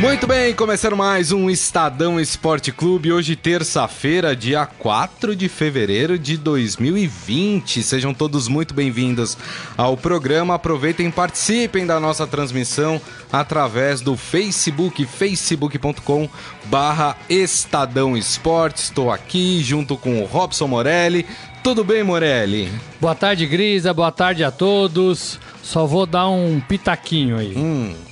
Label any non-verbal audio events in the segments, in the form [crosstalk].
Muito bem, começando mais um Estadão Esporte Clube. Hoje, terça-feira, dia 4 de fevereiro de 2020. Sejam todos muito bem-vindos ao programa. Aproveitem e participem da nossa transmissão através do Facebook, facebook.com barra Estadão Esporte. Estou aqui junto com o Robson Morelli. Tudo bem, Morelli? Boa tarde, Grisa. Boa tarde a todos. Só vou dar um pitaquinho aí. Hum.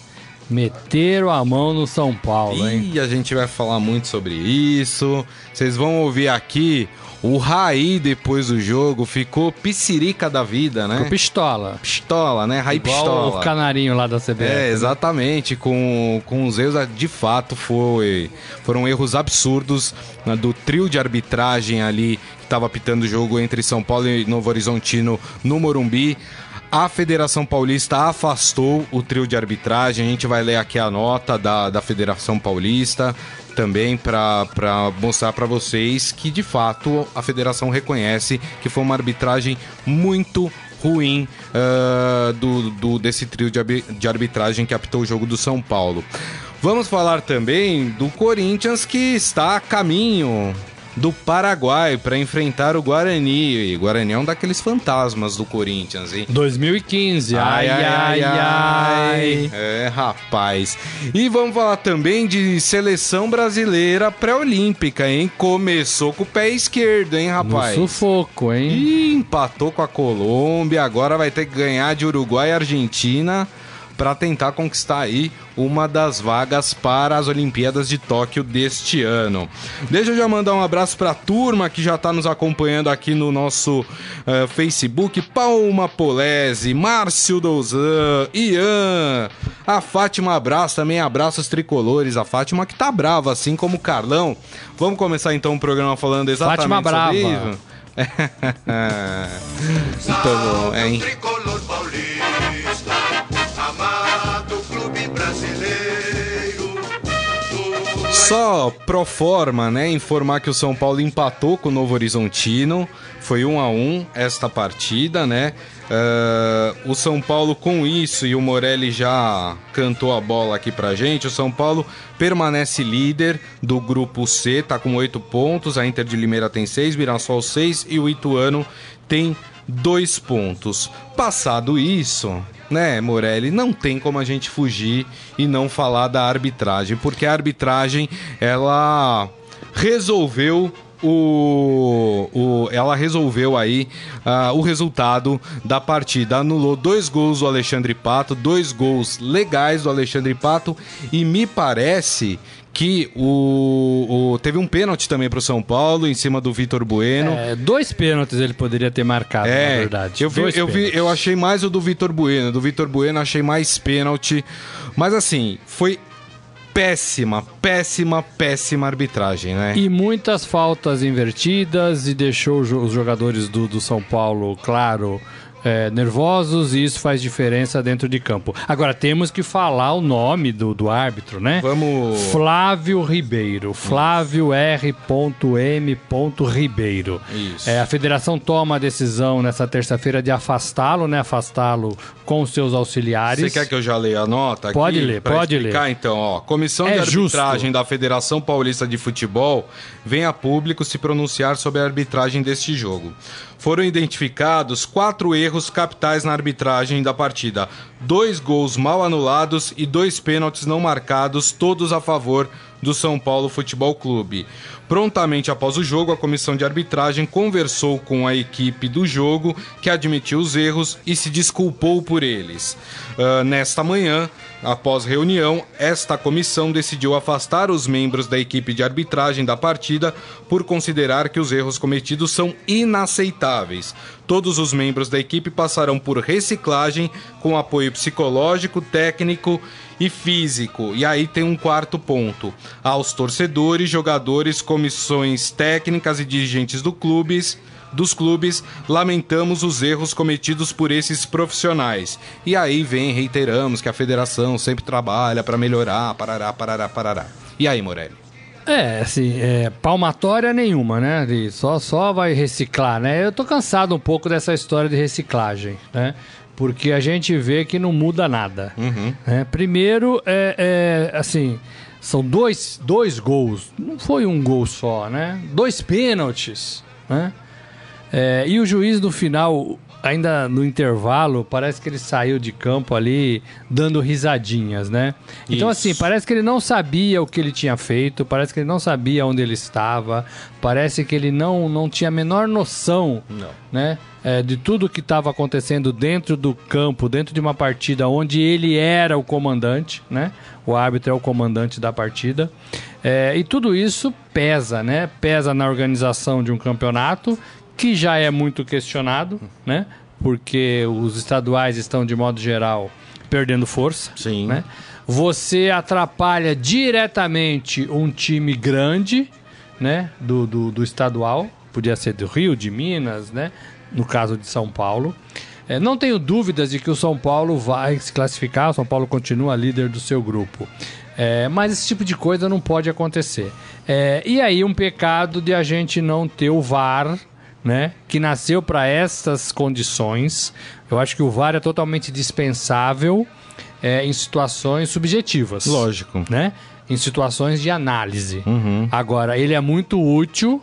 Meteram a mão no São Paulo, hein? E a gente vai falar muito sobre isso. Vocês vão ouvir aqui o Raí depois do jogo ficou piscirica da vida, né? Ficou pistola. Pistola, né? Raí Igual pistola. o canarinho lá da CBF. É, exatamente, com, com os erros, de fato, foi, foram erros absurdos né, do trio de arbitragem ali que estava apitando o jogo entre São Paulo e Novo Horizontino no Morumbi. A Federação Paulista afastou o trio de arbitragem. A gente vai ler aqui a nota da, da Federação Paulista também para mostrar para vocês que de fato a federação reconhece que foi uma arbitragem muito ruim uh, do, do, desse trio de, de arbitragem que apitou o jogo do São Paulo. Vamos falar também do Corinthians que está a caminho do Paraguai para enfrentar o Guarani. E Guarani é um daqueles fantasmas do Corinthians, hein? 2015. Ai, ai, ai, ai. ai. É, rapaz. E vamos falar também de seleção brasileira pré-olímpica, hein? Começou com o pé esquerdo, hein, rapaz? No sufoco, hein? E empatou com a Colômbia, agora vai ter que ganhar de Uruguai e Argentina para tentar conquistar aí uma das vagas para as Olimpíadas de Tóquio deste ano. Deixa eu já mandar um abraço para a turma que já está nos acompanhando aqui no nosso uh, Facebook. Palma Polese, Márcio Douzan, Ian, a Fátima abraço também, abraços tricolores. A Fátima que tá brava, assim como o Carlão. Vamos começar então o programa falando exatamente Fátima sobre brava. isso? [laughs] Muito bom, hein? Só pro forma, né? Informar que o São Paulo empatou com o Novo Horizontino. Foi um a um esta partida, né? Uh, o São Paulo com isso, e o Morelli já cantou a bola aqui pra gente. O São Paulo permanece líder do grupo C, tá com oito pontos. A Inter de Limeira tem seis, Mirassol seis e o Ituano tem dois pontos. Passado isso, né, Morelli, não tem como a gente fugir e não falar da arbitragem, porque a arbitragem ela resolveu o, o, ela resolveu aí uh, o resultado da partida. Anulou dois gols do Alexandre Pato, dois gols legais do Alexandre Pato, e me parece que o, o, teve um pênalti também para o São Paulo em cima do Vitor Bueno. É, dois pênaltis ele poderia ter marcado, é, na verdade. Eu, vi, eu, vi, eu achei mais o do Vitor Bueno. Do Vitor Bueno achei mais pênalti. Mas assim, foi péssima, péssima, péssima arbitragem, né? E muitas faltas invertidas e deixou os jogadores do, do São Paulo, claro, é, nervosos e isso faz diferença dentro de campo. Agora, temos que falar o nome do, do árbitro, né? Vamos. Flávio Ribeiro. Flávio R. M. Ribeiro. Isso. É, a federação toma a decisão nessa terça-feira de afastá-lo, né? Afastá-lo com seus auxiliares. Você quer que eu já leia a nota? Pode ler, pode explicar, ler. então, ó. Comissão É de arbitragem justo. da Federação Paulista de Futebol vem a público se pronunciar sobre a arbitragem deste jogo. Foram identificados quatro erros capitais na arbitragem da partida: dois gols mal anulados e dois pênaltis não marcados, todos a favor do São Paulo Futebol Clube. Prontamente após o jogo, a comissão de arbitragem conversou com a equipe do jogo, que admitiu os erros e se desculpou por eles. Uh, nesta manhã, após reunião, esta comissão decidiu afastar os membros da equipe de arbitragem da partida por considerar que os erros cometidos são inaceitáveis. Todos os membros da equipe passarão por reciclagem com apoio psicológico, técnico e físico. E aí tem um quarto ponto. Aos torcedores, jogadores, comissões técnicas e dirigentes do clubes, dos clubes, lamentamos os erros cometidos por esses profissionais. E aí vem, reiteramos que a federação sempre trabalha para melhorar, parará, parará, parará. E aí, Morelli? É, assim, é, palmatória nenhuma, né? Ele só, só vai reciclar, né? Eu tô cansado um pouco dessa história de reciclagem, né? Porque a gente vê que não muda nada. Uhum. né? Primeiro, é, é, assim, são dois, dois gols. Não foi um gol só, né? Dois pênaltis, né? É, e o juiz no final, ainda no intervalo, parece que ele saiu de campo ali dando risadinhas, né? Então, Isso. assim, parece que ele não sabia o que ele tinha feito, parece que ele não sabia onde ele estava, parece que ele não, não tinha a menor noção, Não. né? é, de tudo que estava acontecendo dentro do campo, dentro de uma partida onde ele era o comandante, né? O árbitro é o comandante da partida. É, e tudo isso pesa, né? Pesa na organização de um campeonato que já é muito questionado, né? Porque os estaduais estão, de modo geral, perdendo força. Sim. Né? Você atrapalha diretamente um time grande, né? Do, do, do estadual. Podia ser do Rio, de Minas, né? No caso de São Paulo. É, não tenho dúvidas de que o São Paulo vai se classificar, o São Paulo continua líder do seu grupo. É, mas esse tipo de coisa não pode acontecer. É, e aí, um pecado de a gente não ter o VAR, né? Que nasceu para essas condições. Eu acho que o VAR é totalmente dispensável é, em situações subjetivas. Lógico. Né? Em situações de análise. Uhum. Agora, ele é muito útil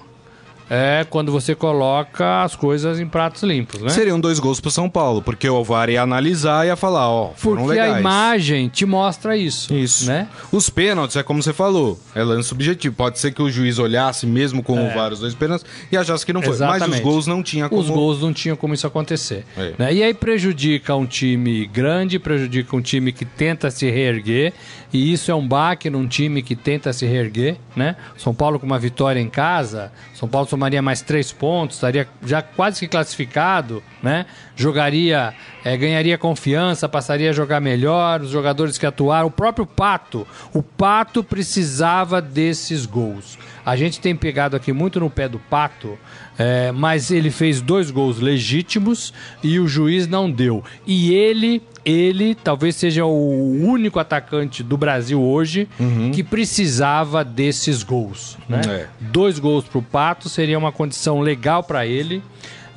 é, quando você coloca as coisas em pratos limpos, né? Seriam dois gols pro São Paulo, porque o VAR ia analisar e ia falar, ó, foram Porque legais. a imagem te mostra isso. Isso. Né? Os pênaltis, é como você falou, é lance subjetivo. Pode ser que o juiz olhasse mesmo com o VAR os dois pênaltis e achasse que não foi. Mas os Exatamente. gols não tinha como... Os gols não tinham como isso acontecer. É. né? E aí prejudica um time grande, prejudica um time que tenta se reerguer. E isso é um baque num time que tenta se reerguer. Né? São Paulo com uma vitória em casa, São Paulo somaria mais três pontos, estaria já quase que classificado, né? jogaria, eh, ganharia confiança, passaria a jogar melhor, os jogadores que atuaram, o próprio Pato. O Pato precisava desses gols. A gente tem pegado aqui muito no pé do Pato, é, mas ele fez dois gols legítimos e o juiz não deu. E ele, ele talvez seja o único atacante do Brasil hoje que precisava desses gols. Né? É. Dois gols para o Pato seria uma condição legal para ele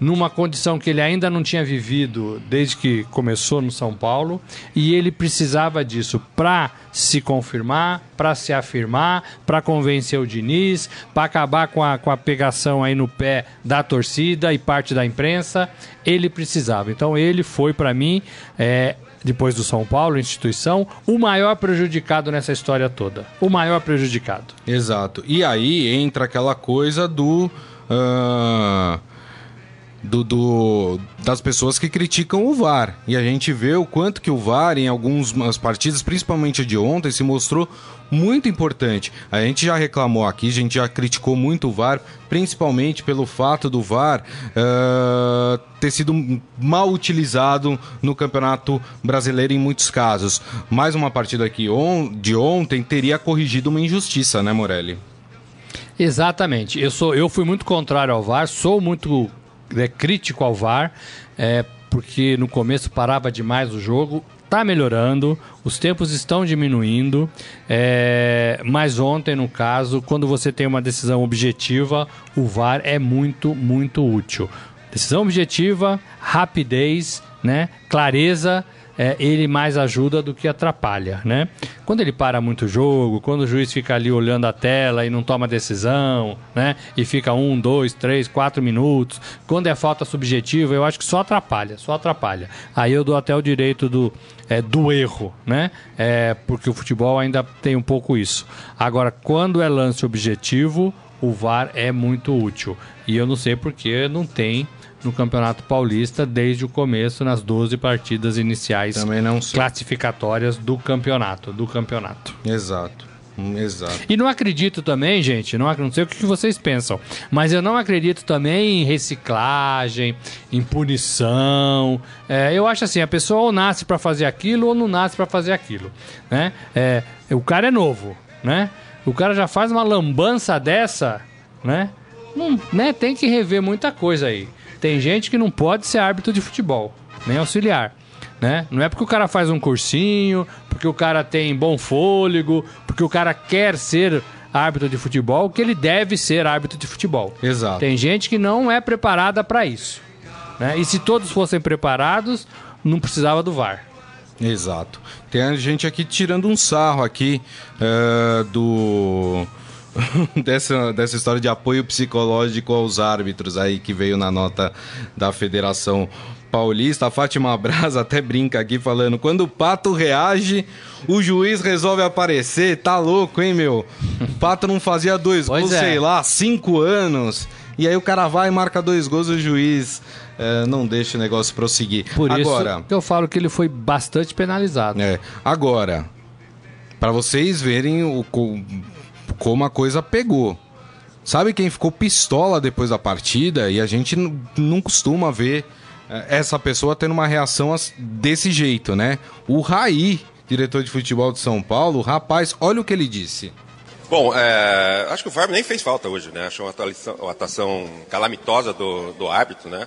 numa condição que ele ainda não tinha vivido desde que começou no São Paulo, e ele precisava disso para se confirmar, para se afirmar, para convencer o Diniz, para acabar com a, com a pegação aí no pé da torcida e parte da imprensa. Ele precisava. Então ele foi para mim. é, depois do São Paulo, instituição, o maior prejudicado nessa história toda. O maior prejudicado. Exato. E aí entra aquela coisa do. ah, do, do- das pessoas que criticam o VAR. E a gente vê o quanto que o VAR, em algumas partidas, principalmente de ontem, se mostrou muito importante. A gente já reclamou aqui, a gente já criticou muito o VAR, principalmente pelo fato do VAR ah, ter sido mal utilizado no Campeonato Brasileiro em muitos casos. Mais uma partida aqui on- de ontem teria corrigido uma injustiça, né, Morelli? Exatamente. Eu, sou, eu fui muito contrário ao VAR, sou muito é, crítico ao VAR, é, porque no começo parava demais o jogo. Tá melhorando, os tempos estão diminuindo, é, mas ontem, no caso, quando você tem uma decisão objetiva, o VAR é muito, muito útil. Decisão objetiva, rapidez, né, clareza, é, ele mais ajuda do que atrapalha, né? Quando ele para muito o jogo, quando o juiz fica ali olhando a tela e não toma decisão, né? E fica um, dois, três, quatro minutos. Quando é falta subjetiva, eu acho que só atrapalha, só atrapalha. Aí eu dou até o direito do, é, do erro, né? É, porque o futebol ainda tem um pouco isso. Agora, quando é lance objetivo, o VAR é muito útil. E eu não sei porque não tem no Campeonato Paulista desde o começo nas 12 partidas iniciais Também não sei. classificatórias do campeonato, do campeonato. Exato. Hum, Exato. E não acredito também, gente, não, não sei o que vocês pensam, mas eu não acredito também em reciclagem, em punição. É, eu acho assim, a pessoa ou nasce pra fazer aquilo ou não nasce pra fazer aquilo, né? É, o cara é novo, né? O cara já faz uma lambança dessa, né? Não, né? Tem que rever muita coisa aí. Tem gente que não pode ser árbitro de futebol, nem auxiliar. Né? Não é porque o cara faz um cursinho, porque o cara tem bom fôlego, porque o cara quer ser árbitro de futebol que ele deve ser árbitro de futebol. Exato. Tem gente que não é preparada para isso. Né? E se todos fossem preparados, não precisava do VAR. Exato. Tem gente aqui tirando um sarro aqui uh, do [laughs] dessa, dessa história de apoio psicológico aos árbitros aí que veio na nota da Federação Paulista. A Fátima Braz [laughs] até brinca aqui falando: quando o pato reage, o juiz resolve aparecer. Tá louco, hein, meu? O [laughs] pato não fazia dois pois gols, é. sei lá, cinco anos. E aí o cara vai e marca dois gols e o juiz é, não deixa o negócio prosseguir. Por agora, isso que eu falo que ele foi bastante penalizado. É, agora, para vocês verem o, como a coisa pegou. Sabe quem ficou pistola depois da partida? E a gente não costuma ver é, essa pessoa tendo uma reação desse jeito, né? O Raí, diretor de futebol de São Paulo, rapaz, olha o que ele disse. Bom, é, acho que o VAR nem fez falta hoje, né? Achou uma atuação, uma atuação calamitosa do, do árbitro, né?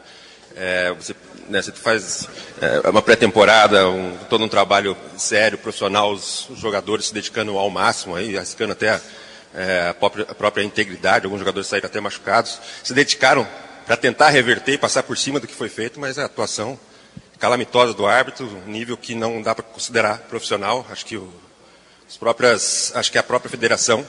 É, você, né, você faz é, uma pré-temporada, um, todo um trabalho sério, profissional, os, jogadores se dedicando ao máximo, aí, arriscando até é, a, própria, a própria integridade, alguns jogadores saíram até machucados, se dedicaram para tentar reverter e passar por cima do que foi feito, mas a atuação calamitosa do árbitro, nível que não dá para considerar profissional. Acho que, o, as próprias, acho que a própria federação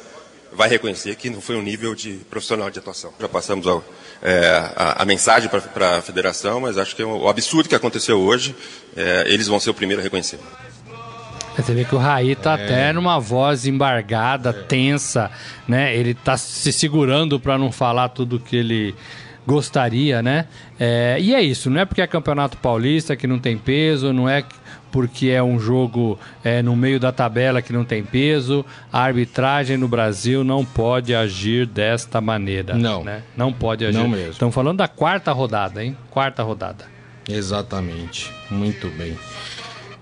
vai reconhecer que não foi um nível de profissional de atuação. Já passamos ao, é, a, a, mensagem para a federação, mas acho que é o, o absurdo que aconteceu hoje, é, eles vão ser o primeiro a reconhecer. Você vê que o Raí tá é. até numa voz embargada, é. tensa, né? Ele tá se segurando para não falar tudo que ele gostaria, né? É, e é isso, não é porque é campeonato paulista que não tem peso, não é porque é um jogo é, no meio da tabela que não tem peso. A arbitragem no Brasil não pode agir desta maneira. Não. Né? Não pode agir. Não mesmo. Estamos falando da quarta rodada, hein? Quarta rodada. Exatamente. Muito bem.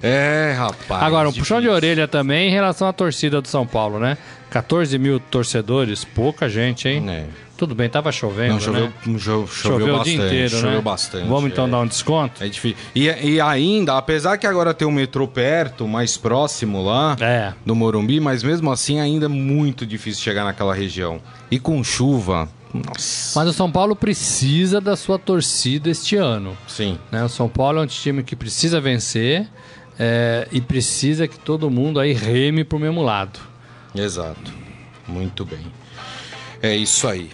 É, rapaz. Agora, um difícil. puxão de orelha também em relação à torcida do São Paulo, né? 14 mil torcedores, pouca gente, hein? É. Tudo bem, tava chovendo, Não, choveu, né? choveu, choveu, bastante, o dia inteiro, choveu né? bastante. Vamos então é. dar um desconto? É difícil. E, e, ainda, apesar que agora tem um metrô perto, mais próximo lá, é. do Morumbi, mas mesmo assim ainda é muito difícil chegar naquela região. E com chuva, nossa. Mas o São Paulo precisa da sua torcida este ano. Sim. Né? O São Paulo é um time que precisa vencer é, e precisa que todo mundo aí reme pro mesmo lado. Exato. Muito bem. É isso aí.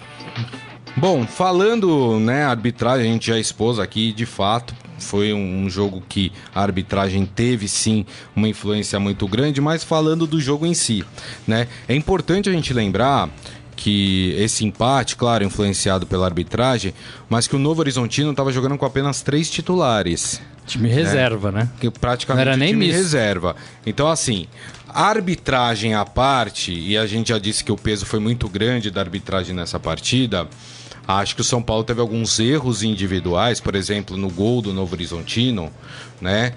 Bom, falando, né, arbitragem, a gente já expôs aqui, de fato, foi um jogo que a arbitragem teve sim uma influência muito grande, mas falando do jogo em si, né? É importante a gente lembrar que esse empate, claro, influenciado pela arbitragem, mas que o Novo Horizontino estava jogando com apenas três titulares. Time reserva, né? né? Que praticamente Não era nem time misto. reserva. Então, assim, arbitragem à parte, e a gente já disse que o peso foi muito grande da arbitragem nessa partida. Acho que o São Paulo teve alguns erros individuais, por exemplo, no gol do Novo Horizontino, né?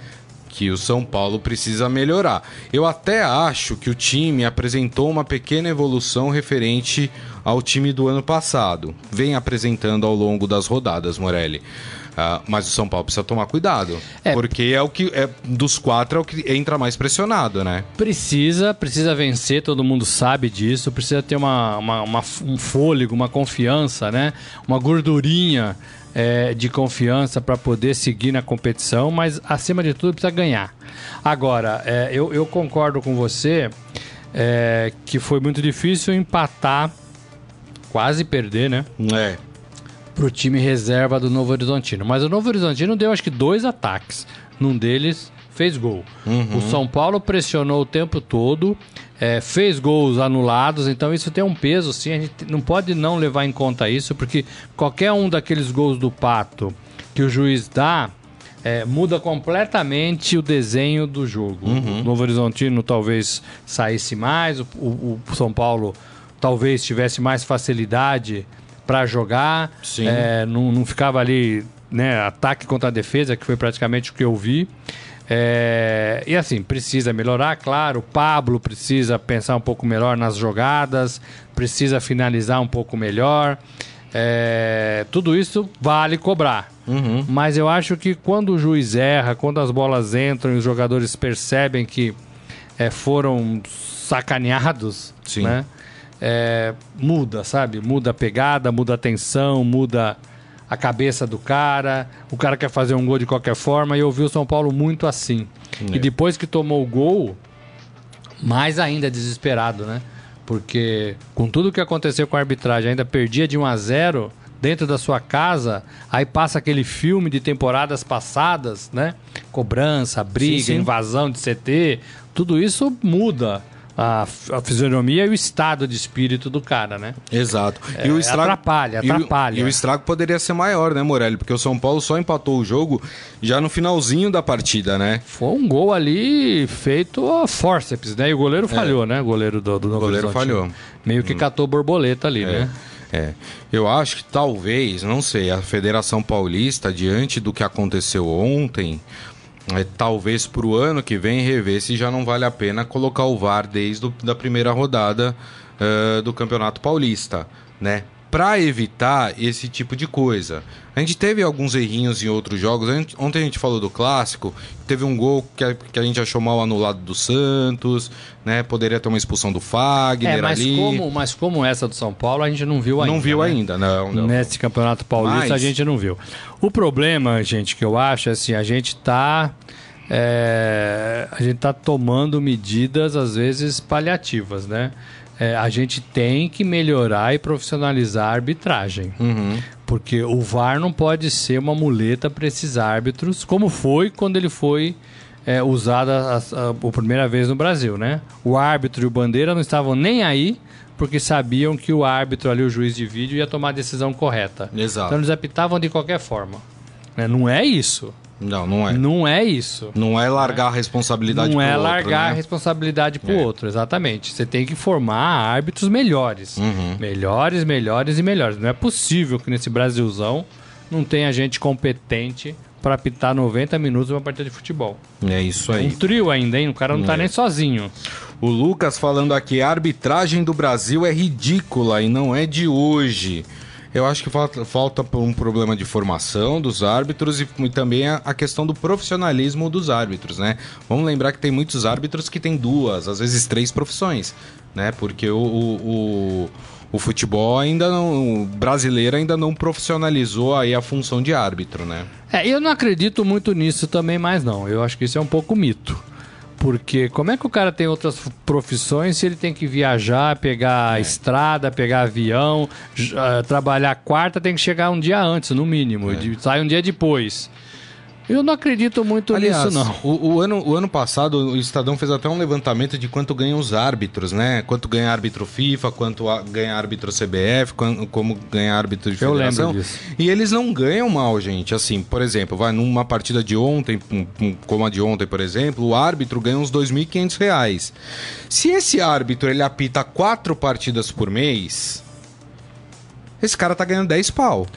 Que o São Paulo precisa melhorar. Eu até acho que o time apresentou uma pequena evolução referente ao time do ano passado. Vem apresentando ao longo das rodadas, Morelli. Uh, mas o São Paulo precisa tomar cuidado. É. Porque é o que é dos quatro é o que entra mais pressionado, né? Precisa, precisa vencer, todo mundo sabe disso. Precisa ter uma, uma, uma um fôlego, uma confiança, né? Uma gordurinha é, de confiança para poder seguir na competição, mas acima de tudo precisa ganhar. Agora, é, eu, eu concordo com você é, que foi muito difícil empatar, quase perder, né? É para o time reserva do Novo Horizontino. Mas o Novo Horizontino deu acho que dois ataques. Num deles fez gol. Uhum. O São Paulo pressionou o tempo todo, é, fez gols anulados, então isso tem um peso, sim. A gente não pode não levar em conta isso, porque qualquer um daqueles gols do Pato que o juiz dá. É, muda completamente o desenho do jogo. Uhum. O Novo Horizontino talvez saísse mais, o, o, o São Paulo talvez tivesse mais facilidade para jogar. É, não, não ficava ali né, ataque contra a defesa, que foi praticamente o que eu vi. É, e assim, precisa melhorar, claro. O Pablo precisa pensar um pouco melhor nas jogadas, precisa finalizar um pouco melhor. É, tudo isso vale cobrar. Uhum. Mas eu acho que quando o juiz erra, quando as bolas entram e os jogadores percebem que é, foram sacaneados, Sim. né? É, muda, sabe? Muda a pegada, muda a tensão, muda a cabeça do cara. O cara quer fazer um gol de qualquer forma e eu vi o São Paulo muito assim. É. E depois que tomou o gol, mais ainda desesperado, né? Porque com tudo que aconteceu com a arbitragem, ainda perdia de 1 a 0 dentro da sua casa, aí passa aquele filme de temporadas passadas, né? Cobrança, briga, Sim, sim. invasão de CT, tudo isso muda a, a fisionomia e o estado de espírito do cara, né? Exato. É, atrapalha, e o- atrapalha. E o, estrago poderia ser maior, né, Morelli? Porque o São Paulo só empatou o jogo já no finalzinho da partida, né? Foi um gol ali feito a forceps, né? E o goleiro falhou, né? O goleiro do, do É. goleiro Horizonte. falhou. Hum. Meio que catou borboleta ali, né? É. Eu acho que talvez, não sei, a Federação Paulista, diante do que aconteceu ontem, é, talvez para o ano que vem rever se já não vale a pena colocar o VAR desde a da primeira rodada eh, do Campeonato Paulista, né? Para evitar esse tipo de coisa. A gente teve alguns errinhos em outros jogos. Gente- ontem a gente falou do clássico. Teve um gol que a, que a gente achou mal anulado do Santos, né? Poderia ter uma expulsão do Fagner É, mas ali. como, mas como essa do São Paulo, a gente não viu ainda. Não viu né? ainda, não. não. Nesse campeonato paulista Mas- a gente não viu. O problema, gente, que eu acho é assim, a gente tá. é, a gente tá tomando medidas, às vezes, paliativas, né? É, a gente tem que melhorar e profissionalizar a arbitragem. Uhum. Porque o VAR não pode ser uma muleta para esses árbitros, como foi quando ele foi é, usado a, a- a primeira vez no Brasil, né? O árbitro e o bandeira não estavam nem aí porque sabiam que o árbitro ali, o juiz de vídeo, ia tomar a decisão correta. Exato. Então eles apitavam de qualquer forma. né? Não é isso. Não, não é. Não é isso. Não é largar a responsabilidade Não é outro, largar a né? responsabilidade pro É. outro, exatamente. Você tem que formar árbitros melhores. Uhum. Melhores, melhores e melhores. Não é possível que nesse Brasilzão não tenha gente competente para apitar 90 minutos uma partida de futebol. É isso Um aí. trio ainda, hein? O cara não tá É. nem sozinho. O Lucas falando aqui, a arbitragem do Brasil é ridícula e não é de hoje. Eu acho que falta, falta um problema de formação dos árbitros e, e também a, a questão do profissionalismo dos árbitros, né? Vamos lembrar que tem muitos árbitros que têm duas, às vezes três profissões, né? Porque o, o, o, futebol ainda não. Brasileiro ainda não profissionalizou aí a função de árbitro, né? É, eu não acredito muito nisso também mais não. Eu acho que isso é um pouco mito. Porque como é que o cara tem outras profissões se ele tem que viajar, pegar É. estrada, pegar avião, ah, trabalhar quarta, tem que chegar um dia antes, no mínimo, É. sai um dia depois. Eu não acredito muito nisso, não. O, o ano, o ano passado o Estadão fez até um levantamento de quanto ganham os árbitros, né? Quanto ganha árbitro FIFA, quanto a- ganha árbitro CBF, como ganha árbitro de Eu federação. lembro disso. E eles não ganham mal, gente. Assim, por exemplo, vai numa partida de ontem, como a de ontem, por exemplo, o árbitro ganha uns 2.500 reais. Se esse árbitro ele apita quatro partidas por mês, esse cara tá ganhando 10 pau.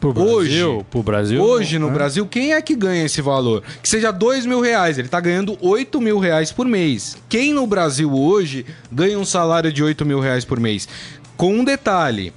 Pro Hoje- Brasil, pro Brasil Hoje no né? Brasil, quem é que ganha esse valor? Que seja dois mil reais, ele tá ganhando 8 mil reais por mês. Quem no Brasil hoje ganha um salário de 8 mil reais por mês? Com um detalhe: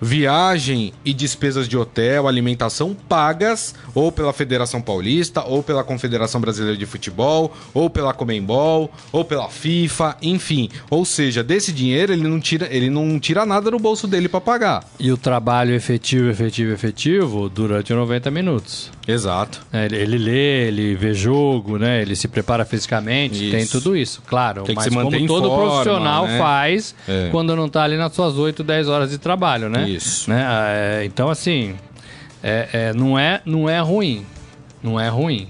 viagem e despesas de hotel, alimentação pagas ou pela Federação Paulista, ou pela Confederação Brasileira de Futebol, ou pela Comembol, ou pela FIFA, enfim. Ou seja, desse dinheiro ele não tira, ele não tira nada do bolso dele para pagar. E o trabalho efetivo, efetivo, efetivo durante 90 minutos. Exato. É, ele, ele lê, ele vê jogo, né? Ele se prepara fisicamente, Isso. tem tudo isso, claro. Tem mas como todo forma, profissional né? faz É. quando não tá ali nas suas 8, 10 horas de trabalho, né? Isso. Né? É, então, assim, é, é, não, é, não é ruim. Não é ruim.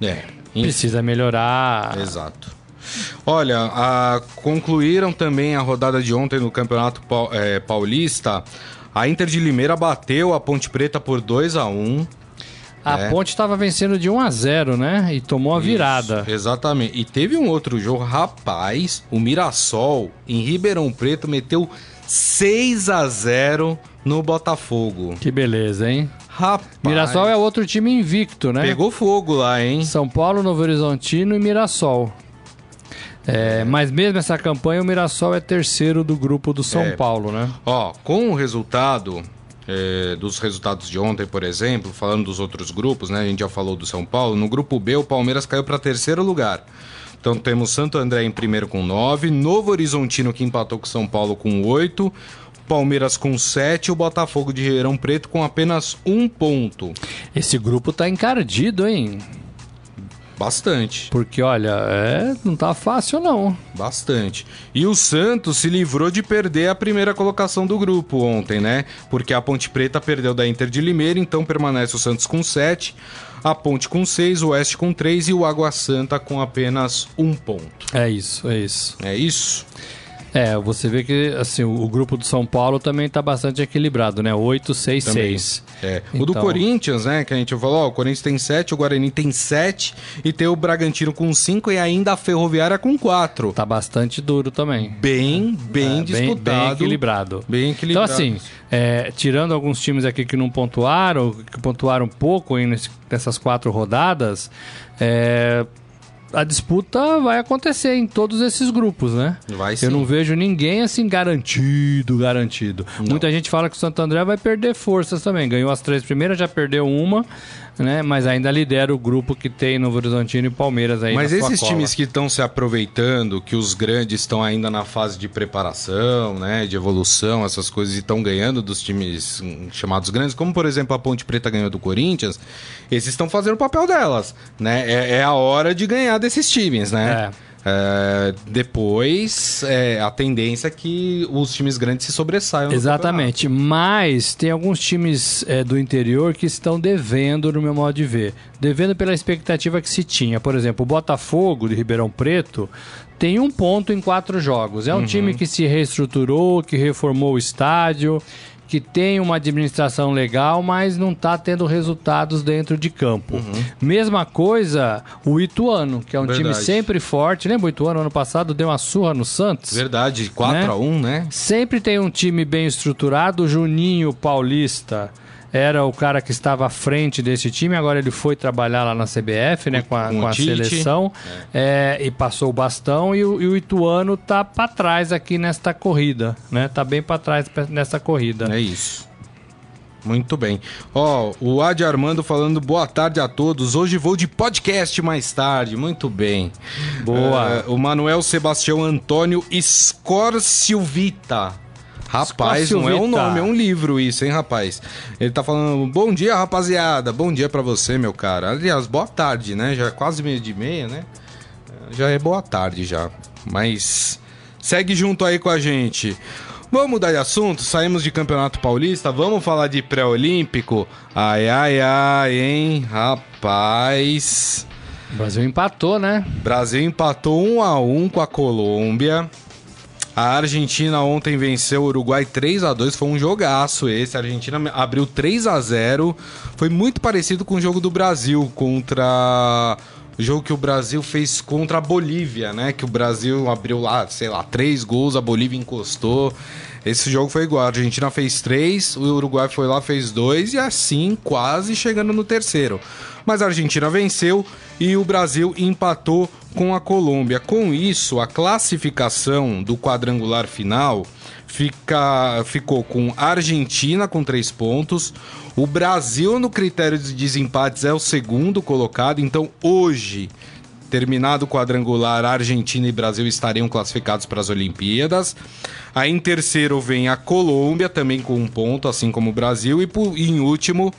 É. Precisa melhorar. Exato. Olha, a- concluíram também a rodada de ontem no Campeonato eh, Paulista. A Inter de Limeira bateu a Ponte Preta por 2 a 1 A É. Ponte estava vencendo de 1 a 0 né? E tomou a virada. Isso, exatamente. E teve um outro jogo, rapaz, o Mirassol em Ribeirão Preto meteu 6 a 0 no Botafogo. Que beleza, hein? Rapaz. Mirassol é outro time invicto, né? Pegou fogo lá, hein? São Paulo, Novo Horizontino e Mirassol. É, mas mesmo essa campanha, o Mirassol é terceiro do grupo do São É. Paulo, né? Ó, com o resultado é, dos resultados de ontem, por exemplo, falando dos outros grupos, né? A gente já falou do São Paulo. No grupo B, o Palmeiras caiu para terceiro lugar. Então temos Santo André em primeiro com 9, Novo Horizontino que empatou com São Paulo com 8, Palmeiras com 7 e o Botafogo de Ribeirão Preto com apenas um ponto. Esse grupo tá encardido, hein? Bastante. Porque, olha, é, não tá fácil não. Bastante. E o Santos se livrou de perder a primeira colocação do grupo ontem, né? Porque a Ponte Preta perdeu da Inter de Limeira, então permanece o Santos com 7, a Ponte com 6, o Oeste com 3 e o Água Santa com apenas um ponto. É isso, é isso. É isso? É, você vê que assim, o, grupo do São Paulo também tá bastante equilibrado, né? 8, 6, Também. 6. É. O do Então- Corinthians, né? Que a gente falou, ó, o Corinthians tem 7, o Guarani tem 7 e tem o Bragantino com 5 e ainda a Ferroviária com 4. Tá bastante duro também. Bem, bem É, disputado. Bem equilibrado. Bem equilibrado. Então, assim, é, tirando alguns times aqui que não pontuaram, que pontuaram pouco aí nesse- nessas quatro rodadas, é, a disputa vai acontecer em todos esses grupos, né? Vai sim. Eu não vejo ninguém assim garantido, garantido. Muita gente fala que o Santo André vai perder forças também. Ganhou as três primeiras, já perdeu uma, né? Mas ainda lidera o grupo que tem Novo Horizontino e Palmeiras aí Mas esses cola. times que estão se aproveitando, que os grandes estão ainda na fase de preparação, né, de evolução, essas coisas, e estão ganhando dos times hum, chamados grandes, como por exemplo a Ponte Preta ganhou do Corinthians, esses estão fazendo o papel delas, né? É, é a hora de ganhar desses times, né? É, depois, é, a tendência é que os times grandes se sobressaiam. Exatamente, mas tem alguns times é, do interior que estão devendo, no meu modo de ver. Devendo pela expectativa que se tinha. Por exemplo, o Botafogo de Ribeirão Preto tem um ponto em quatro jogos. É um time que se reestruturou, que reformou o estádio, que tem uma administração legal, mas não está tendo resultados dentro de campo. Mesma coisa o Ituano, que é um time Verdade. sempre forte. Lembra o Ituano ano passado deu uma surra no Santos? Verdade, 4 Né? a 1 né? Sempre tem um time bem estruturado. O Juninho Paulista era o cara que estava à frente desse time. Agora ele foi trabalhar lá na CBF, né, com a, Com a seleção é, e passou o bastão. E o, e o Ituano tá para trás aqui nesta corrida, né? Tá bem para trás nessa corrida. É isso. Muito bem. Ó, o Adi Armando falando boa tarde a todos. Hoje vou de podcast mais tarde. Muito bem. Boa. É, o Manuel Sebastião Antônio Scorsilvita. Rapaz, não é um nome, é um livro isso, hein, rapaz? Ele tá falando, bom dia, rapaziada. Bom dia pra você, meu cara. Aliás, boa tarde, né? Já é quase meio de meia, né? Já é boa tarde já. Mas segue junto aí com a gente. Vamos mudar de assunto? Saímos de Campeonato Paulista, vamos falar de pré-olímpico? Ai, ai, ai, hein? Rapaz. O Brasil empatou, né? Brasil empatou 1 a 1 com a Colômbia. A Argentina ontem venceu o Uruguai 3 a 2 foi um jogaço esse. A Argentina abriu 3 a 0 Foi muito parecido com o jogo do Brasil contra. O jogo que o Brasil fez contra a Bolívia, né? Que o Brasil abriu lá, sei lá, três gols, a Bolívia encostou. Esse jogo foi igual. A Argentina fez três, o Uruguai foi lá, fez dois, e assim quase chegando no terceiro. Mas a Argentina venceu e o Brasil empatou com a Colômbia. Com isso, a classificação do quadrangular final fica, ficou com a Argentina com três pontos. O Brasil, no critério de desempates, é o segundo colocado. Então, hoje, terminado o quadrangular, Argentina e Brasil estariam classificados para as Olimpíadas. Aí em terceiro vem a Colômbia, também com um ponto, assim como o Brasil. E por- em último,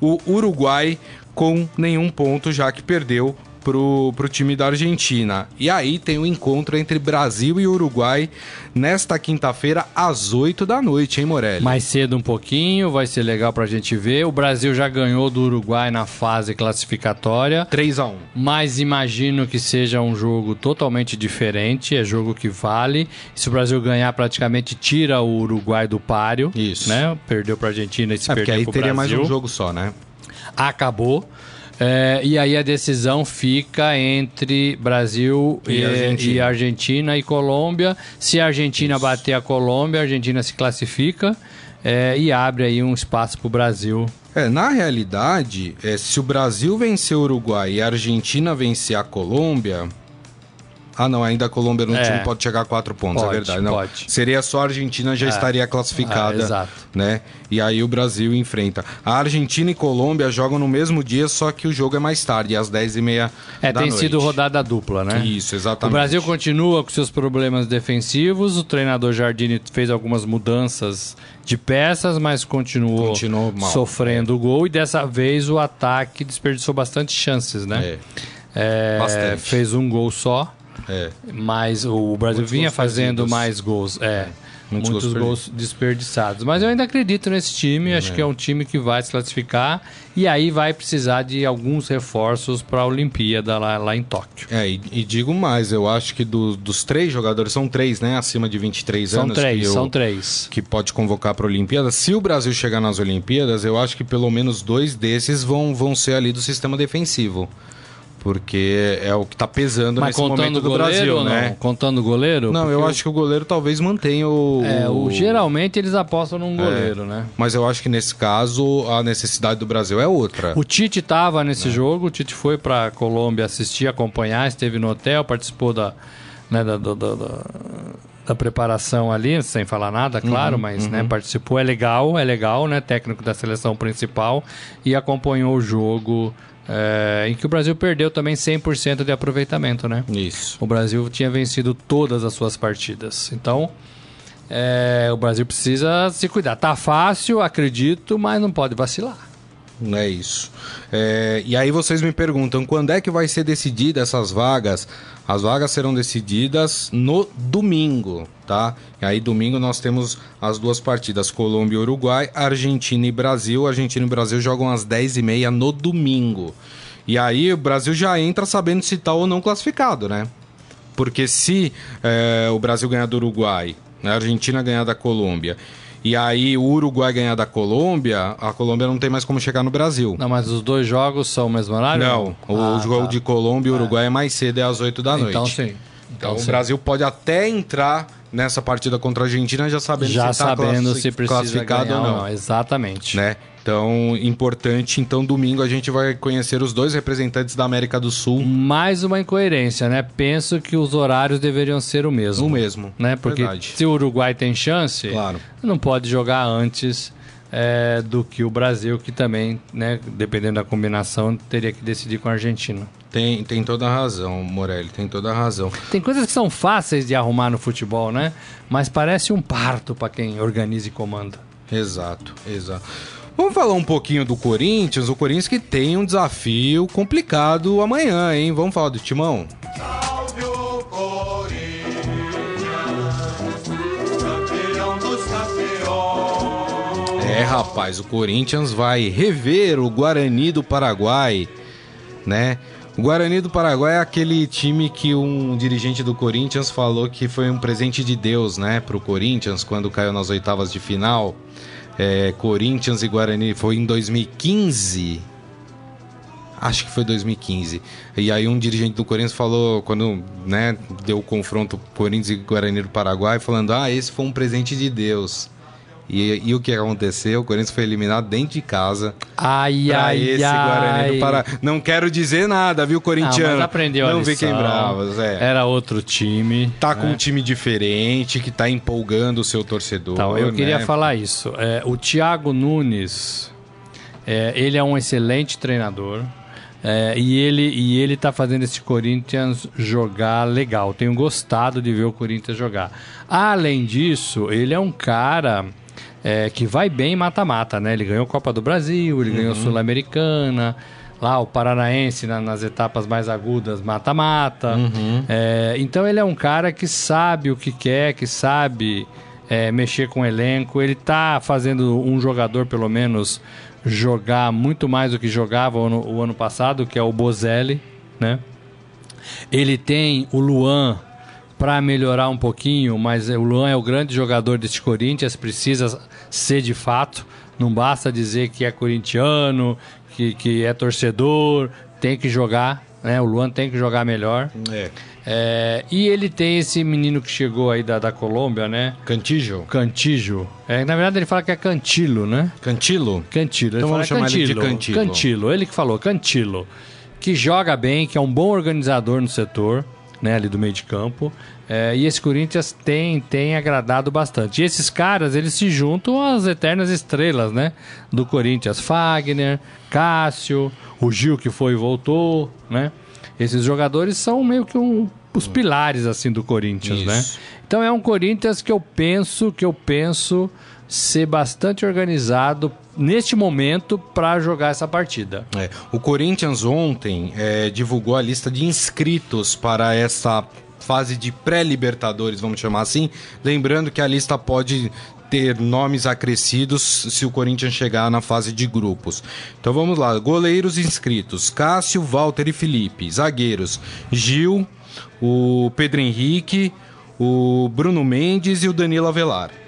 o Uruguai com nenhum ponto, já que perdeu pro, pro time da Argentina. E aí tem o encontro entre Brasil e Uruguai nesta quinta-feira, às 8 da noite, hein, Morelli? Mais cedo um pouquinho, vai ser legal pra gente ver. O Brasil já ganhou do Uruguai na fase classificatória. 3 a 1 Mas imagino que seja um jogo totalmente diferente, é jogo que vale. Se o Brasil ganhar, praticamente tira o Uruguai do páreo. Isso. Né? Perdeu para a Argentina e se É, porque perdeu aí pro teria mais Brasil. um jogo só, né? Acabou. É, e aí a decisão fica entre Brasil E e, Argentina. e Argentina e Colômbia. Se a Argentina bater a Colômbia, a Argentina se classifica é, e abre aí um espaço para o Brasil. É, na realidade, é, se o Brasil vencer o Uruguai e a Argentina vencer a Colômbia, Ah, não, ainda a Colômbia no É. time pode chegar a quatro pontos, Pode, é verdade. Não, pode. Seria só a Argentina já estaria classificada, Ah, exato. né? E aí o Brasil enfrenta. A Argentina e Colômbia jogam no mesmo dia, só que o jogo é mais tarde, às 10h30 É, da tem noite. sido rodada dupla, né? Isso, O exatamente. Brasil continua com seus problemas defensivos. O treinador Jardine fez algumas mudanças de peças, mas continuou, Continuou sofrendo o gol. E dessa vez o ataque desperdiçou bastante chances, né? É, É, Bastante. Fez um gol só, é. mas o Brasil Muitos vinha fazendo perdidos. mais gols. É. Muitos Muitos, gols gols, desperdiçados. Mas eu ainda acredito nesse time. Acho que é um time que vai se classificar. E aí vai precisar de alguns reforços para a Olimpíada lá, lá em Tóquio. É, e, e digo mais, eu acho que do- dos três jogadores, são três, né? Acima de 23 São anos. três, que eu- são três. que pode convocar para a Olimpíada. Se o Brasil chegar nas Olimpíadas, eu acho que pelo menos dois desses vão, vão ser ali do sistema defensivo. Porque é o que está pesando Mas nesse momento do goleiro Brasil, não? né? Contando o goleiro? Não, eu acho que o goleiro talvez mantenha o. É, o, geralmente eles apostam num goleiro, né? Mas eu acho que nesse caso a necessidade do Brasil é outra. O Tite estava É. nesse jogo, o Tite foi para Colômbia assistir, acompanhar, esteve no hotel, participou da, né, da, da, da- da- preparação ali, sem falar nada, Uhum, claro, mas né, participou, é legal, é legal, né? Técnico da seleção principal e acompanhou o jogo é, em que o Brasil perdeu também 100% de aproveitamento, né? Isso. O Brasil tinha vencido todas as suas partidas. Então, é, o Brasil precisa se cuidar. Tá fácil, acredito, mas não pode vacilar. É isso. É, e aí vocês me perguntam quando é que vai ser decidida essas vagas? As vagas serão decididas no domingo, tá? E aí domingo nós temos as duas partidas, Colômbia e Uruguai, Argentina e Brasil. Argentina e Brasil jogam às 10h30 no domingo. E aí o Brasil já entra sabendo se tá ou não classificado, né? Porque se é, o Brasil ganhar do Uruguai, a Argentina ganhar da Colômbia, e aí o Uruguai ganhar da Colômbia, a Colômbia não tem mais como chegar no Brasil. Não, mas os dois jogos são o mesmo horário? Não, o Ah, jogo tá. de Colômbia e Uruguai é mais cedo, é às 8 da noite. Então sim. Então, o sim. Brasil pode até entrar nessa partida contra a Argentina já sabendo já se tá sabendo classi- classificado ou não. não. Exatamente. Né? Então, importante. Então, domingo a gente vai conhecer os dois representantes da América do Sul. Mais uma incoerência, né? Penso que os horários deveriam ser o mesmo. O mesmo. Né? Porque Verdade. se o Uruguai tem chance, Claro. não pode jogar antes é, do que o Brasil, que também, né, dependendo da combinação, teria que decidir com a Argentina. Tem, tem toda a razão, Morelli, tem toda a razão. Tem coisas que são fáceis de arrumar no futebol, né? Mas parece um parto para quem organiza e comanda. Exato, exato. Vamos falar um pouquinho do Corinthians. O Corinthians que tem um desafio complicado amanhã, hein? Vamos falar do Timão? Salve o Corinthians, É, rapaz, o Corinthians vai rever o Guarani do Paraguai, né? O Guarani do Paraguai é aquele time que um dirigente do Corinthians falou que foi um presente de Deus, né, pro Corinthians quando caiu nas oitavas de final. É, Corinthians e Guarani foi em 2015. Acho que foi 2015. E aí um dirigente do Corinthians falou, quando né, deu o confronto Corinthians e Guarani do Paraguai, falando, ah, esse foi um presente de Deus. E, e o que aconteceu? O Corinthians foi eliminado dentro de casa Ai, pra ai, esse ai. Guarani do Paraguai. Não quero dizer nada, viu, corintiano? mas aprendeu Não fiquem bravos, é. Era outro time. Tá com um time diferente, que tá empolgando o seu torcedor. Então, eu queria né? falar isso. É, o Thiago Nunes, é, ele é um excelente treinador. é, e ele e ele tá fazendo esse Corinthians jogar legal. Tenho gostado de ver o Corinthians jogar. Além disso, ele é um cara é, que vai bem em mata-mata, né? Ele ganhou Copa do Brasil, ele Uhum. ganhou Sul-Americana. Lá, o Paranaense na- nas etapas mais agudas, mata-mata. Uhum. É, então, ele é um cara que sabe o que quer, que sabe é, mexer com o elenco. Ele tá fazendo um jogador, pelo menos, jogar muito mais do que jogava o ano, o ano passado, que é o Bozelli, né? Ele tem o Luan para melhorar um pouquinho, mas o Luan é o grande jogador deste Corinthians, precisa ser de fato. Não basta dizer que é corintiano, que, que é torcedor, tem que jogar, né? O Luan tem que jogar melhor. É. É, e ele tem esse menino que chegou aí da, da Colômbia, né? Cantijo? Cantijo. É, na verdade ele fala que é Cantilo, né? Cantilo? Cantilo. Então ele vamos fala chamar ele de Cantilo. Cantilo. Cantilo. Ele que falou, Cantilo. Que joga bem, que é um bom organizador no setor. Né, ali do meio de campo. É, e esse Corinthians tem, tem agradado bastante. E esses caras, eles se juntam às eternas estrelas, né? Do Corinthians. Fagner, Cássio, o Gil que foi e voltou, né? Esses jogadores são meio que um, os pilares, assim, do Corinthians, Isso. né? Então é um Corinthians que eu penso, que eu penso ser bastante organizado neste momento para jogar essa partida. É, o Corinthians ontem é, divulgou a lista de inscritos para essa fase de pré-libertadores, vamos chamar assim. Lembrando que a lista pode ter nomes acrescidos se o Corinthians chegar na fase de grupos. Então vamos lá: goleiros inscritos: Cássio, Walter e Felipe. Zagueiros: Gil, o Pedro Henrique, o Bruno Mendes e o Danilo Avelar.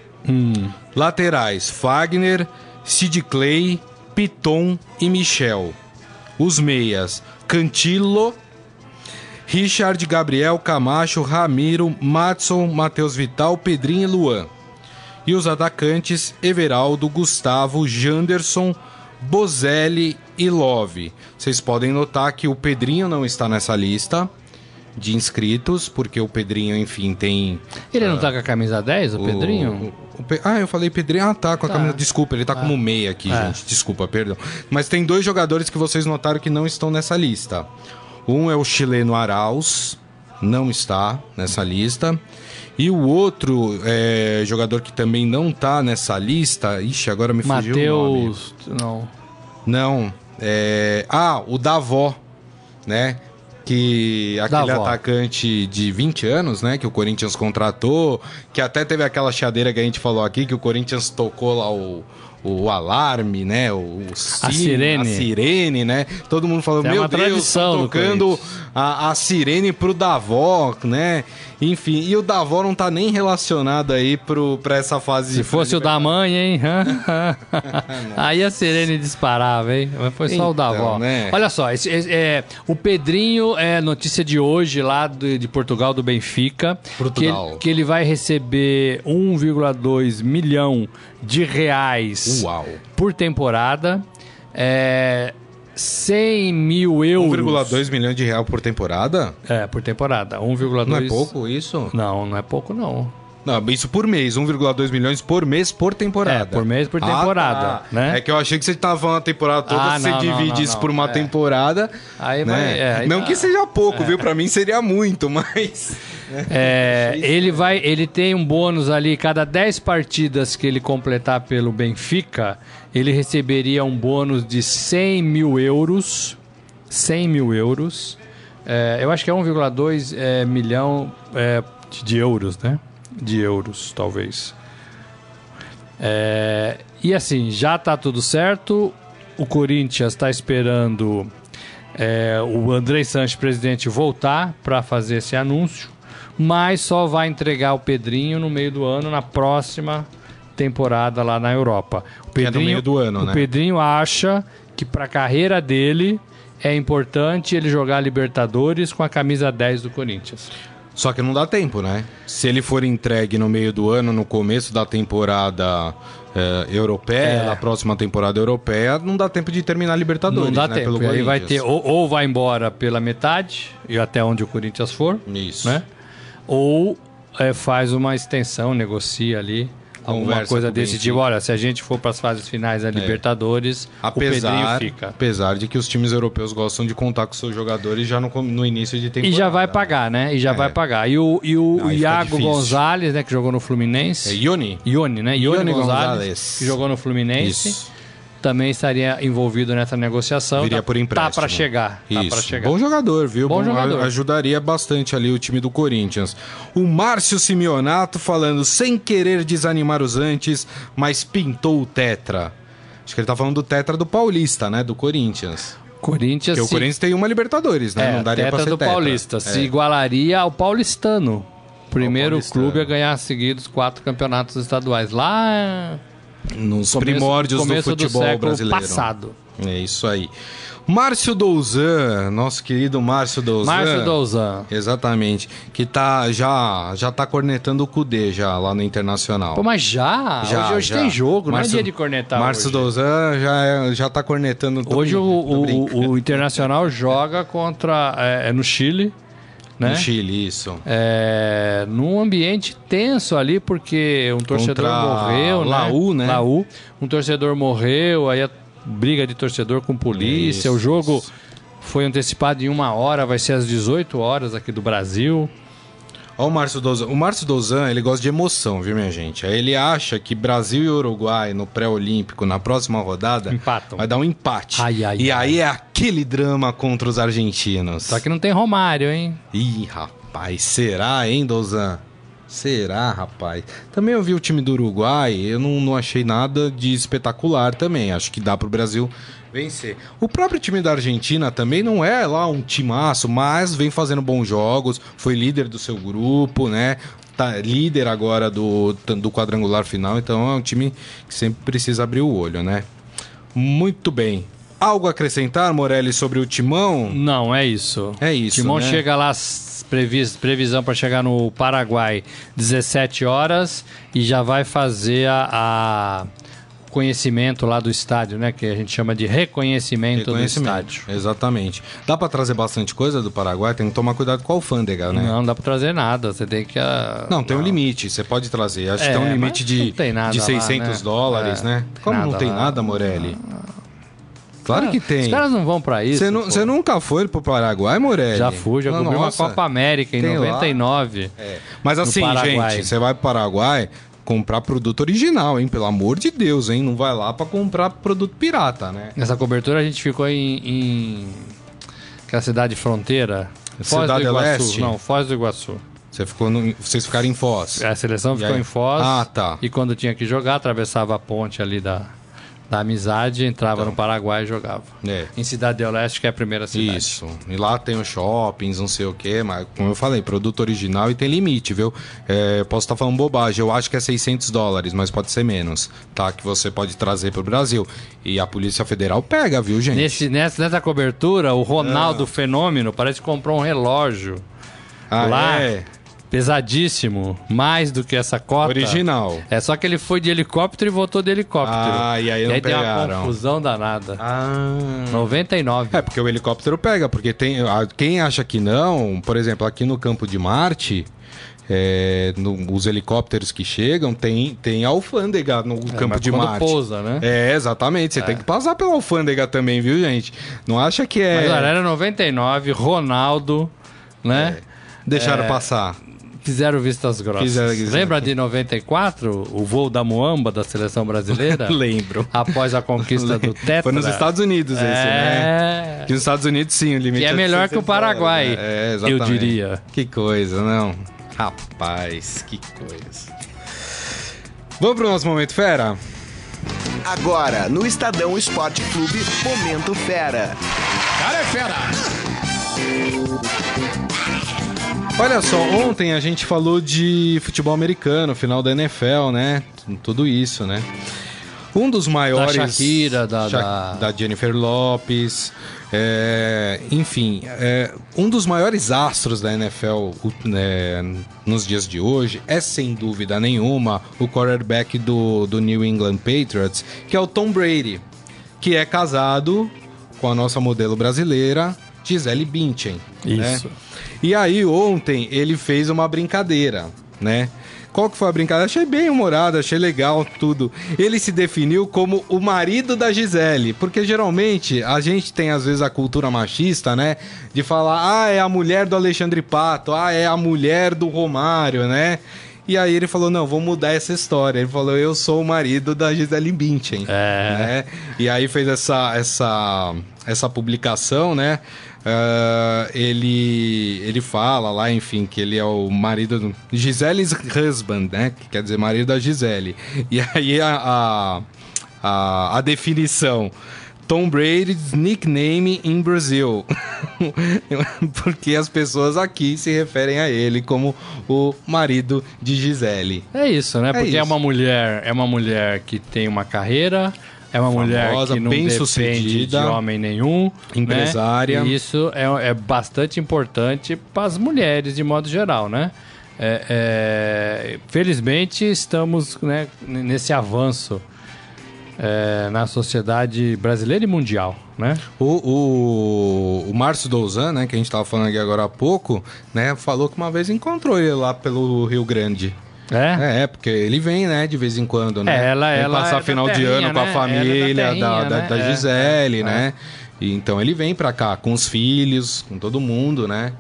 Laterais: Fagner, Sid Clay, Piton e Michel. Os meias: Cantilo, Richard, Gabriel, Camacho, Ramiro, Matson, Matheus Vital, Pedrinho e Luan. E os atacantes: Everaldo, Gustavo, Janderson, Bozelli e Love. Vocês podem notar que o Pedrinho não está nessa lista de inscritos, porque o Pedrinho, enfim, tem Ele não tá com a camisa 10, o, Pedrinho? o- o Pe- ah, eu falei Pedrinho. Ah, tá, com a Tá. camisa. Desculpa, ele tá como meia aqui, É. gente. Desculpa, perdão. Mas tem dois jogadores que vocês notaram que não estão nessa lista. Um é o chileno Arauz, não está nessa lista. E o outro é, jogador que também não tá nessa lista. Ixi, agora me fugiu o nome. Matheus. Não. Não. É... Ah, o Davó, né? Que aquele atacante de 20 anos, né? Que o Corinthians contratou, que até teve aquela chadeira que a gente falou aqui, que o Corinthians tocou lá o, o alarme, né? O, o sino, sirene. A sirene, né? Todo mundo falou, é meu Deus, tocando a, a sirene pro Davó, né? Enfim, e o Davó não tá nem relacionado aí pro, pra essa fase Se fosse o da mãe, hein? [laughs] [laughs] Aí a Sirene disparava, hein? Mas foi só o da Então, avó. né? Olha só, esse- esse- é, o Pedrinho é notícia de hoje lá do- de Portugal, do Benfica. Portugal. Que, ele- que ele vai receber 1,2 milhão de reais Uau. por temporada. É, 100 mil euros. 1,2 milhões de real por temporada? É, por temporada. 1,2. Não é pouco isso? Não, não é pouco, não. Não, isso por mês, 1,2 milhões por mês por temporada. É, por mês por Ah, temporada, tá. né? É que eu achei que você estava falando a temporada toda, Ah, você não, não, divide não, isso por uma É. temporada. Aí né? vai- é, aí não tá. que seja pouco, viu? Pra mim seria muito, [laughs] mas. É, ele vai, ele tem um bônus ali, cada 10 partidas que ele completar pelo Benfica, ele receberia um bônus de 100 mil euros. 100 mil euros. É, eu acho que é 1,2 é, milhão é, de- euros, né? De euros, talvez. É, e assim, já tá tudo certo. O Corinthians está esperando é, o André Sanches, presidente, voltar para fazer esse anúncio, mas só vai entregar o Pedrinho no meio do ano, na próxima temporada lá na Europa. O é no meio do ano, o né? Pedrinho acha que para a carreira dele é importante ele jogar Libertadores com a camisa 10 do Corinthians. Só que não dá tempo, né? Se ele for entregue no meio do ano, no começo da temporada eh, europeia, É. da próxima temporada europeia, não dá tempo de terminar a Libertadores. Não dá né, tempo. Pelo Aí vai ter ou, ou vai embora pela metade e até onde o Corinthians for, Isso. né? Ou é, faz uma extensão, negocia ali. Alguma coisa o desse tipo. Olha, se a gente for para as fases finais da Libertadores, o Apesar, Pedrinho fica. apesar de que os times europeus gostam de contar com seus jogadores já no, no início de E temporada. já vai pagar, né? E já É. vai pagar. E o, e o fica Iago. Gonzalez, né, que jogou no Fluminense. É Ioni? Ione, né? Ione, Ione Gonzalez, Gonzalez. que jogou no Fluminense. Isso. Também estaria envolvido nessa negociação. Viria Tá- por empréstimo. Tá para chegar. Tá Isso. para chegar. Bom jogador, viu? Bom jogador. Ajudaria bastante ali o time do Corinthians. O Márcio Simeonato falando, sem querer desanimar os antes, mas pintou o Tetra. Acho que ele tá falando do Tetra do Paulista, né? Do Corinthians. Corinthians Porque o se- Corinthians tem uma Libertadores, né? É, Não daria tetra pra ser do tetra. Paulista. É. Se igualaria ao paulistano. Primeiro paulistano. clube a ganhar seguidos quatro campeonatos estaduais. Lá Nos começo- primórdios começo do futebol século brasileiro. passado. É isso aí. Márcio Douzan, nosso querido Márcio Douzan. Márcio Douzan. Exatamente. Que tá, já, já tá cornetando o Cudê já lá no Internacional. Pô, mas já? Já, hoje hoje já. tem jogo, Márcio- não é dia de cornetar Márcio hoje. Douzan já, é- já tá cornetando. Hoje o, o- o Internacional joga contra... É, é no Chile. Né? No Chile, isso. É, num ambiente tenso ali, porque um torcedor Contra morreu, né? Laú, né? Laú. Um torcedor morreu, aí a briga de torcedor com polícia. Isso. O jogo foi antecipado em uma hora, vai ser às 18 horas aqui do Brasil. Ó o Márcio Dozan. O Márcio Dozan, ele gosta de emoção, viu, minha gente? Aí ele acha que Brasil e Uruguai no pré-olímpico, na próxima rodada, Empatam. vai dar um empate. Ai, ai, e ai. aí é aquele drama contra os argentinos. Só que não tem Romário, hein? Ih, rapaz, será, hein, Dozan? Será, rapaz? Também eu vi o time do Uruguai, eu não, não achei nada de espetacular também. Acho que dá pro Brasil vencer. O próprio time da Argentina também não é lá um timaço, mas vem fazendo bons jogos, foi líder do seu grupo, né? Tá líder agora do, do quadrangular final, então é um time que sempre precisa abrir o olho, né? Muito bem. Algo a acrescentar, Morelli, sobre o timão? Não, é isso. É isso, Timão né? chega lá, previs, previsão para chegar no Paraguai 17 horas e já vai fazer a, a conhecimento lá do estádio, né? Que a gente chama de reconhecimento, do estádio. Exatamente. Dá pra trazer bastante coisa do Paraguai, tem que tomar cuidado com a alfândega, né? Não dá para trazer nada, você tem que... ah, Não, tem um limite, você pode trazer. Acho É, que tem um mas limite não de, tem nada de lá, 600 né? dólares, É, né? Como não tem lá. nada, Morelli? Claro que tem. Os caras não vão para isso. Você nunca foi pro Paraguai, Morelli? Já fui, já cobri uma. Copa América em Tem lá? 99. É. Mas assim, gente, você vai pro Paraguai comprar produto original, hein? Pelo amor de Deus, hein? Não vai lá pra comprar produto pirata, né? Nessa cobertura a gente ficou em. em... Aquela cidade fronteira. Foz Cidade do Iguaçu. Leste? Não, Foz do Iguaçu. Você ficou no- vocês ficaram em Foz. A seleção E ficou aí? em Foz. Ah, tá. E quando tinha que jogar, atravessava a ponte ali da, da amizade, entrava no Paraguai e jogava. Então. É. Em Cidade do Leste, que é a primeira cidade. Isso. E lá tem os shoppings, não sei o quê, mas como eu falei, produto original e tem limite, viu? É, posso estar falando bobagem, eu acho que é 600 dólares, mas pode ser menos, tá? Que você pode trazer pro Brasil. E a Polícia Federal pega, viu, gente? Nesse, nessa, nessa cobertura, o Ronaldo Fenômeno parece que comprou um relógio Ah, lá. é? Pesadíssimo, mais do que essa cota. Original. É só que ele foi de helicóptero e voltou de helicóptero. Ah, e aí não tem uma pegaram. confusão danada. Ah. 99. É, porque o helicóptero pega, porque tem. Quem acha que não, por exemplo, aqui no campo de Marte. é, no- os helicópteros que chegam tem, tem alfândega no campo É, mas de Marte. pousa, né? É, exatamente. Você tem que passar pela alfândega também, viu, gente? Não acha que é. Mas olha, era 99, Ronaldo, né? Deixaram É. passar. Fizeram vistas grossas. Fizeram vistas- Lembra de 94, o voo da Moamba da seleção brasileira? [laughs] Lembro. Após a conquista do Tetra. Foi nos Estados Unidos esse, né? É. Que nos Estados Unidos, sim, o limite Que é de melhor que o 600 Paraguai, dólares, né? É, eu exatamente. diria. Que coisa, não? Rapaz, que coisa. Vamos pro nosso momento fera? Agora, no Estadão Esporte Clube, Momento Fera. Olha só, ontem a gente falou de futebol americano, final da NFL, né? Tudo isso, né? Um dos maiores. Shakira, da- Sha- da- Jennifer Lopes. é, enfim, é, um dos maiores astros da NFL o- né, nos dias de hoje é, sem dúvida nenhuma, o quarterback do, do New England Patriots, que é o Tom Brady, que é casado com a nossa modelo brasileira, Gisele Bündchen. né? E aí ontem ele fez uma brincadeira, né? Qual que foi a brincadeira? Achei bem humorado, achei legal tudo. Ele se definiu como o marido da Gisele, porque geralmente a gente tem às vezes a cultura machista, né? De falar, ah, é a mulher do Alexandre Pato, ah, é a mulher do Romário, né? E aí ele falou, não, vou mudar essa história. Ele falou, eu sou o marido da Gisele Bündchen. É. né? E aí fez essa, essa, essa publicação, né? Ah, ele, ele fala lá, enfim, que ele é o marido do Gisele's husband, né? Que quer dizer marido da Gisele. E aí a, a, a, a definição. Tom Brady's nickname in Brazil. [laughs] Porque as pessoas aqui se referem a ele como o marido de Gisele. É isso, né? Porque é, isso. uma mulher, é uma mulher que tem uma carreira, é uma mulher Famosa, que não depende de bem-sucedida, homem nenhum, né? empresária. E isso é, é bastante importante para as mulheres de modo geral, né? É, é, felizmente estamos né, nesse avanço é, na sociedade brasileira e mundial, né? O, o, o Márcio Douzan, né, que a gente tava falando aqui agora há pouco, né, falou que uma vez encontrou ele lá pelo Rio Grande. É? É, porque ele vem, né, de vez em quando, né? É, ela- vem ela passar é da final de terrinha, ano com a né? família Ela é da da, terrinha, da, né? da É, Gisele, é, né? E então ele vem pra cá com os filhos, com todo mundo, né?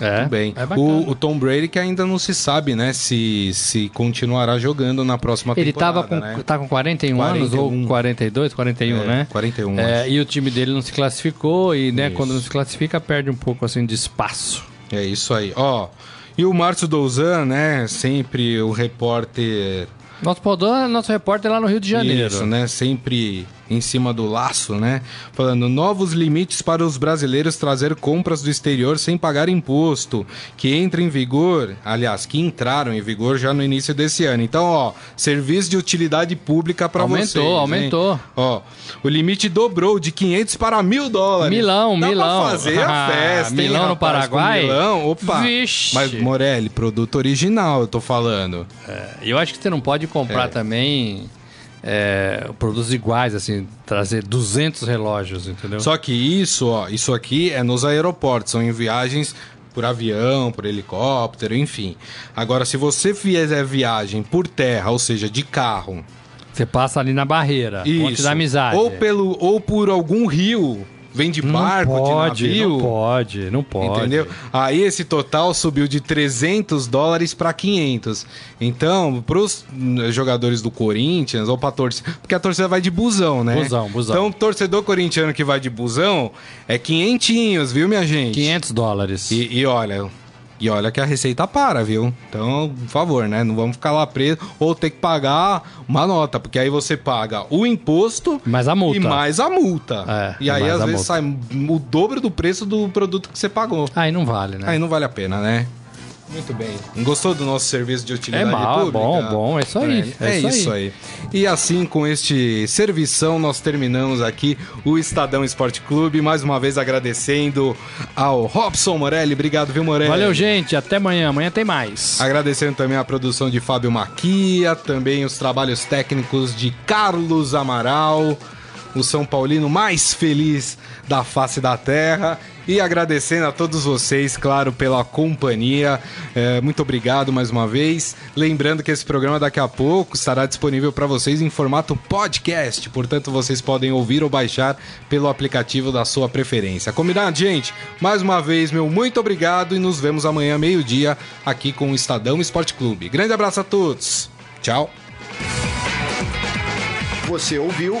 É. Tudo bem. É o, o Tom Brady que ainda não se sabe, né, se, se continuará jogando na próxima Ele temporada, tava com, né? tá com 41, anos 41. ou 42, 41, É, né? 41, É, acho. e o time dele não se classificou e, né, Isso. quando não se classifica, perde um pouco assim de espaço. É isso aí. Ó, e o Márcio Douzan, né, sempre o repórter Nosso Podão é nosso repórter lá no Rio de Janeiro. Isso, né? Sempre em cima do laço, né? Falando novos limites para os brasileiros trazer compras do exterior sem pagar imposto, que entra em vigor, aliás, que entraram em vigor já no início desse ano. Então, ó, serviço de utilidade pública para vocês. Aumentou, hein? aumentou. Ó, o limite dobrou de 500 para mil dólares. Milão, Dá Milão. Pra fazer a [laughs] Ah, festa, hein, Milão no rapaz, Paraguai? Milão, opa. Vixe. Mas Morelli, produto original, eu tô falando. E eu acho que você não pode comprar É. também é, produtos iguais, assim, trazer 200 relógios, entendeu? Só que isso, ó, isso aqui é nos aeroportos, são em viagens por avião, por helicóptero, enfim. Agora, se você fizer viagem por terra, ou seja, de carro, Você passa ali na barreira, Ponte isso, da Amizade. ou pelo ou por algum rio, vem de barco, não pode, de navio, não pode, não pode. Entendeu? Aí esse total subiu de 300 dólares para 500. Então, pros hum, jogadores do Corinthians ou pra torcida, porque a torcida vai de busão, né? Busão, busão. Então, torcedor corintiano que vai de busão é quinhentinhos, viu, minha gente? 500 dólares. E, e olha, e olha que a receita para, viu? Então, por favor, né? Não vamos ficar lá preso ou ter que pagar uma nota, porque aí você paga o imposto Mais a multa. e mais a multa. É, e aí, às vezes, multa. sai o dobro do preço do produto que você pagou. Aí não vale, né? Aí não vale a pena, né? Muito bem. Gostou do nosso serviço de utilidade É mal, é pública? bom, bom, é isso aí, É, é isso isso aí. E assim, com este servição, nós terminamos aqui o Estadão Esporte Clube. Mais uma vez agradecendo ao Robson Morelli. Obrigado, viu, Morelli? Valeu, gente. Até amanhã. Amanhã tem mais. Agradecendo também a produção de Fábio Maquia, também os trabalhos técnicos de Carlos Amaral, o São Paulino mais feliz da face da terra. E agradecendo a todos vocês, claro, pela companhia. É, muito obrigado mais uma vez. Lembrando que esse programa daqui a pouco estará disponível para vocês em formato podcast. Portanto, vocês podem ouvir ou baixar pelo aplicativo da sua preferência. Combinado, gente? Mais uma vez, meu muito obrigado e nos vemos amanhã, meio-dia, aqui com o Estadão Esporte Clube. Grande abraço a todos. Tchau. Você ouviu